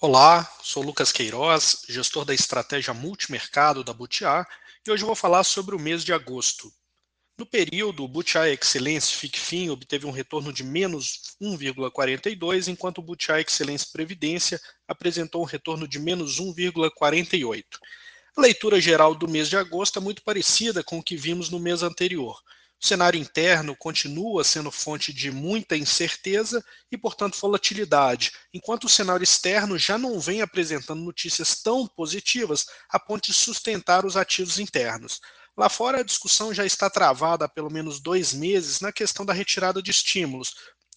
Olá, sou Lucas Queiroz, gestor da estratégia multimercado da Butiá, e hoje vou falar sobre o mês de agosto. No período, o Butiá Excelência FICFIN obteve um retorno de menos 1,42, enquanto o Butiá Excelência Previdência apresentou um retorno de menos 1,48. A leitura geral do mês de agosto é muito parecida com o que vimos no mês anterior. O cenário interno continua sendo fonte de muita incerteza e, portanto, volatilidade, enquanto o cenário externo já não vem apresentando notícias tão positivas a ponto de sustentar os ativos internos. Lá fora, a discussão já está travada há pelo menos dois meses na questão da retirada de estímulos,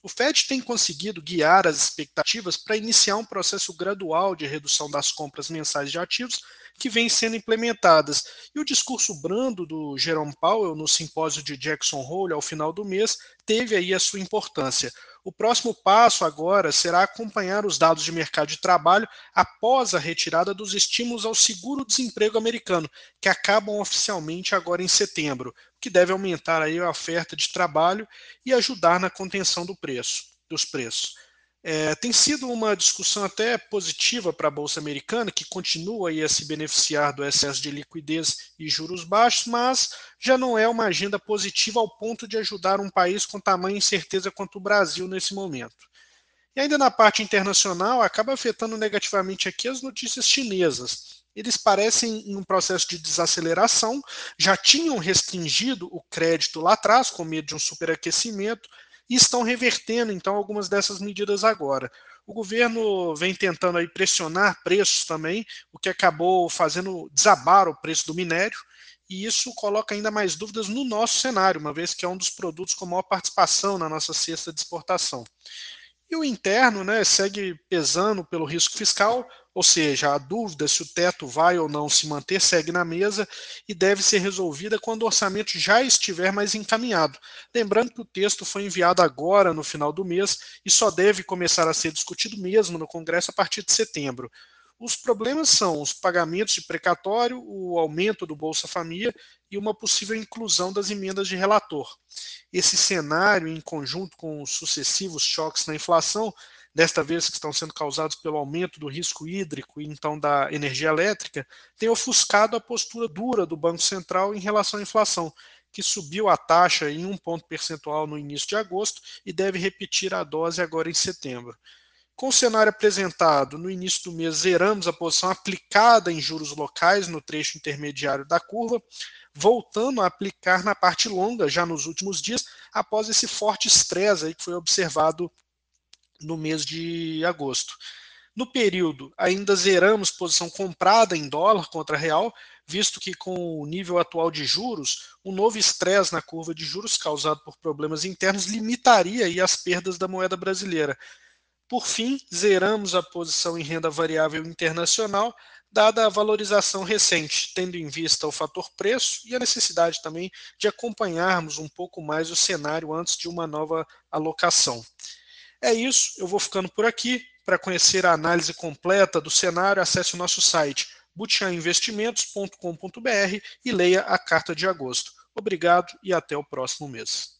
o Fed tem conseguido guiar as expectativas para iniciar um processo gradual de redução das compras mensais de ativos que vem sendo implementadas. E o discurso brando do Jerome Powell no simpósio de Jackson Hole ao final do mês teve aí a sua importância. O próximo passo agora será acompanhar os dados de mercado de trabalho após a retirada dos estímulos ao seguro-desemprego americano, que acabam oficialmente agora em setembro, o que deve aumentar aí a oferta de trabalho e ajudar na contenção do preço, dos preços. É, tem sido uma discussão até positiva para a Bolsa Americana, que continua a se beneficiar do excesso de liquidez e juros baixos, mas já não é uma agenda positiva ao ponto de ajudar um país com tamanha incerteza quanto o Brasil nesse momento. E ainda na parte internacional, acaba afetando negativamente aqui as notícias chinesas. Eles parecem em um processo de desaceleração, já tinham restringido o crédito lá atrás, com medo de um superaquecimento, e estão revertendo então algumas dessas medidas agora. O governo vem tentando aí pressionar preços também, o que acabou fazendo desabar o preço do minério, e isso coloca ainda mais dúvidas no nosso cenário, uma vez que é um dos produtos com maior participação na nossa cesta de exportação. E o interno né, segue pesando pelo risco fiscal, ou seja, a dúvida se o teto vai ou não se manter segue na mesa e deve ser resolvida quando o orçamento já estiver mais encaminhado. Lembrando que o texto foi enviado agora, no final do mês, e só deve começar a ser discutido mesmo no Congresso a partir de setembro. Os problemas são os pagamentos de precatório, o aumento do Bolsa Família e uma possível inclusão das emendas de relator. Esse cenário, em conjunto com os sucessivos choques na inflação, desta vez que estão sendo causados pelo aumento do risco hídrico e então da energia elétrica, tem ofuscado a postura dura do Banco Central em relação à inflação, que subiu a taxa em um ponto percentual no início de agosto e deve repetir a dose agora em setembro. Com o cenário apresentado no início do mês, zeramos a posição aplicada em juros locais no trecho intermediário da curva, voltando a aplicar na parte longa já nos últimos dias, após esse forte estresse que foi observado no mês de agosto. No período, ainda zeramos posição comprada em dólar contra real, visto que com o nível atual de juros, um novo estresse na curva de juros causado por problemas internos limitaria as perdas da moeda brasileira. Por fim, zeramos a posição em renda variável internacional, dada a valorização recente, tendo em vista o fator preço e a necessidade também de acompanharmos um pouco mais o cenário antes de uma nova alocação. É isso, eu vou ficando por aqui. Para conhecer a análise completa do cenário, acesse o nosso site butiainvestimentos.com.br e leia a carta de agosto. Obrigado e até o próximo mês.